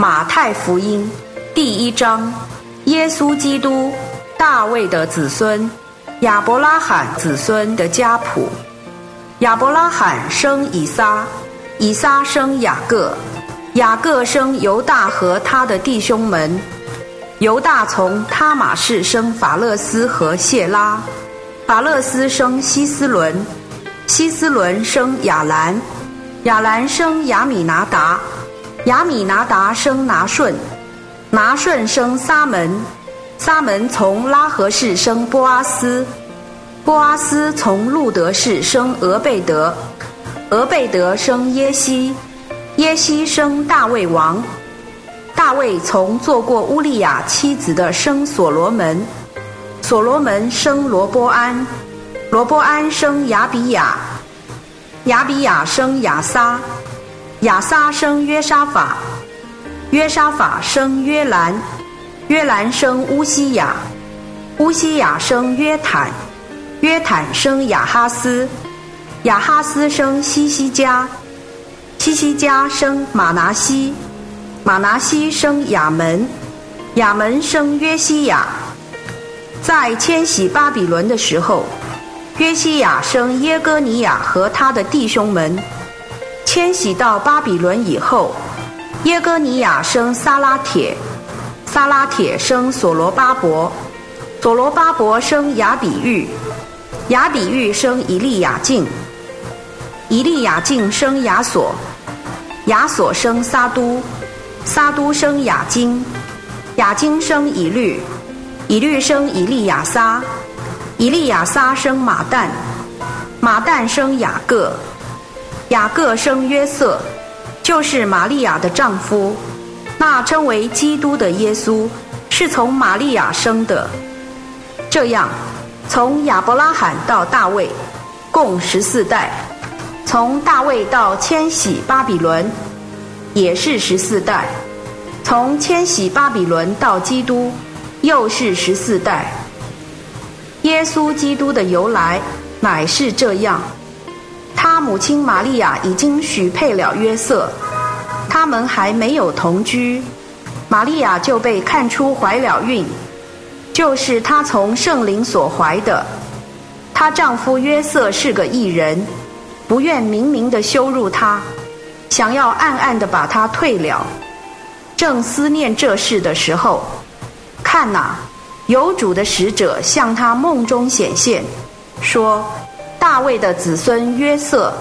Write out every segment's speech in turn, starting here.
马太福音第一章：耶稣基督，大卫的子孙，亚伯拉罕子孙的家谱。亚伯拉罕生以撒，以撒生雅各，雅各生犹大和他的弟兄们。犹大从他马氏生法勒斯和谢拉，法勒斯生希斯伦，希斯伦生亚兰，亚兰生亚米拿达。亚米拿达生拿顺，拿顺生撒门，撒门从拉合氏生波阿斯，波阿斯从路德氏生俄贝德，俄贝德生耶西，耶西生大卫王，大卫从做过乌利亚妻子的生所罗门，所罗门生罗波安，罗波安生亚比亚，亚比亚生亚撒。亚撒生约沙法，约沙法生约兰，约兰生乌西雅，乌西雅生约坦，约坦生亚哈斯，亚哈斯生西西加，西西加生马拿西，马拿西生亚门，亚门生约西亚。在迁徙巴比伦的时候，约西亚生耶哥尼亚和他的弟兄们。迁徙到巴比伦以后，耶哥尼亚生撒拉铁，撒拉铁生所罗巴伯，所罗巴伯生雅比玉，雅比玉生以利亚敬，以利亚敬生亚索，亚索生撒都，撒都生雅金，雅金生以律，以律生以利亚撒，以利亚撒生马旦，马旦生雅各。雅各生约瑟，就是玛利亚的丈夫。那称为基督的耶稣，是从玛利亚生的。这样，从亚伯拉罕到大卫，共十四代；从大卫到迁徙巴比伦，也是十四代；从迁徙巴比伦到基督，又是十四代。耶稣基督的由来，乃是这样。他母亲玛利亚已经许配了约瑟，他们还没有同居，玛利亚就被看出怀了孕，就是她从圣灵所怀的。她丈夫约瑟是个异人，不愿明明的羞辱她，想要暗暗的把她退了。正思念这事的时候，看哪，有主的使者向他梦中显现，说。大卫的子孙约瑟，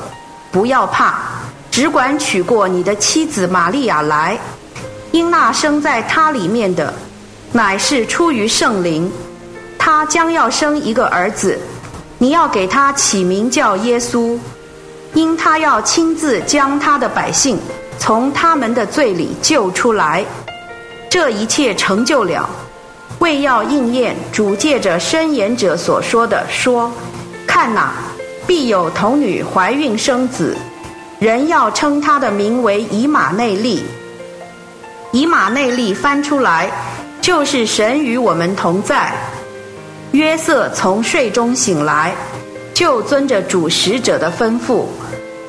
不要怕，只管娶过你的妻子玛利亚来，因那生在他里面的，乃是出于圣灵，他将要生一个儿子，你要给他起名叫耶稣，因他要亲自将他的百姓从他们的罪里救出来。这一切成就了，为要应验主借着申言者所说的说。看哪，必有童女怀孕生子，人要称他的名为以马内利。以马内利翻出来，就是神与我们同在。约瑟从睡中醒来，就遵着主使者的吩咐，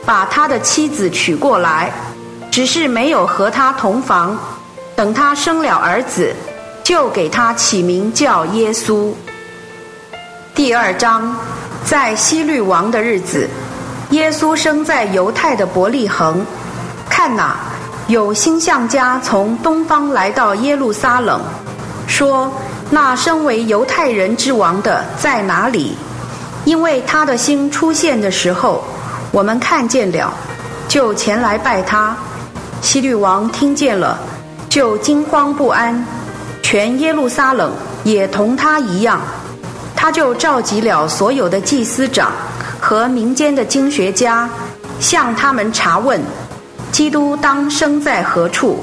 把他的妻子娶过来，只是没有和他同房。等他生了儿子，就给他起名叫耶稣。第二章。在希律王的日子，耶稣生在犹太的伯利恒。看哪，有星象家从东方来到耶路撒冷，说：“那身为犹太人之王的在哪里？因为他的星出现的时候，我们看见了，就前来拜他。”希律王听见了，就惊慌不安，全耶路撒冷也同他一样。他就召集了所有的祭司长和民间的经学家，向他们查问：基督当生在何处？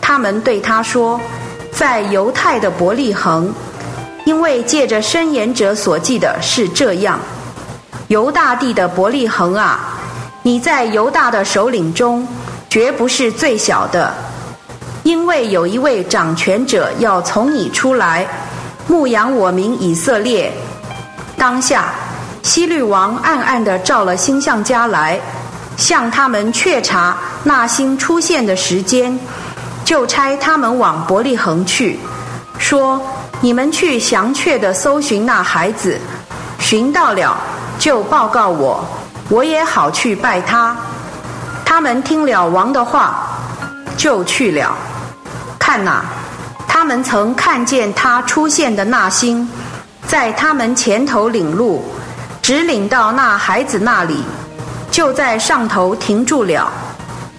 他们对他说：在犹太的伯利恒，因为借着申言者所记的是这样：犹大地的伯利恒啊，你在犹大的首领中绝不是最小的，因为有一位掌权者要从你出来。牧养我民以色列。当下，希律王暗暗地召了星象家来，向他们确查那星出现的时间，就差他们往伯利恒去，说：“你们去详确的搜寻那孩子，寻到了就报告我，我也好去拜他。”他们听了王的话，就去了。看哪，他们曾看见他出现的那星，在他们前头领路，直领到那孩子那里，就在上头停住了。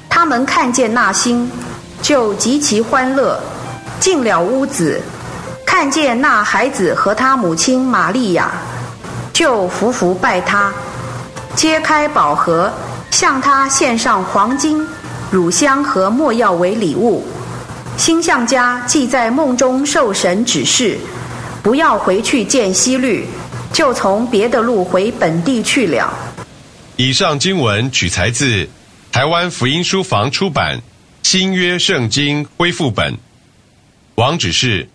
他们看见那星。就极其欢乐，进了屋子，看见那孩子和他母亲玛利亚，就伏伏拜他，揭开宝盒，向他献上黄金、乳香和没药为礼物。星象家既在梦中受神指示，不要回去见西律，就从别的路回本地去了。以上经文取材自台湾福音书房出版。新约圣经恢复本，网址是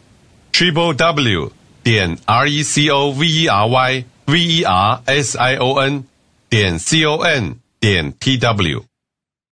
triple w 点 r e c o v e r y v e r s i o n 点 c o n 点 t w。